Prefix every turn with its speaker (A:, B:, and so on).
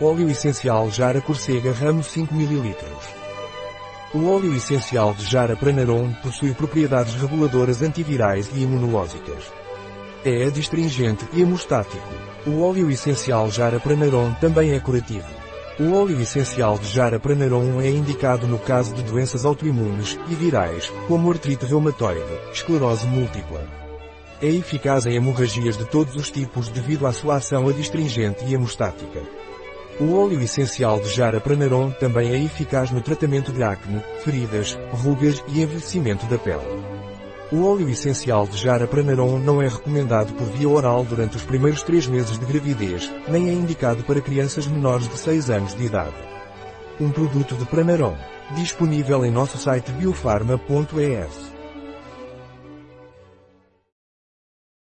A: Óleo essencial Jara Corsega Ramo 5 ml. O óleo essencial de Jara Pranarum possui propriedades reguladoras antivirais e imunológicas. É adstringente e hemostático. O óleo essencial Jara Pranarum também é curativo. O óleo essencial de Jara Pranarum é indicado no caso de doenças autoimunes e virais, como artrite reumatoide, esclerose múltipla. É eficaz em hemorragias de todos os tipos devido à sua ação adstringente e hemostática. O óleo essencial de Jara Pranarum também é eficaz no tratamento de acne, feridas, rugas e envelhecimento da pele. O óleo essencial de Jara Pranarum não é recomendado por via oral durante os primeiros três meses de gravidez, nem é indicado para crianças menores de 6 anos de idade. Um produto de Pranarum, disponível em nosso site biofarma.es.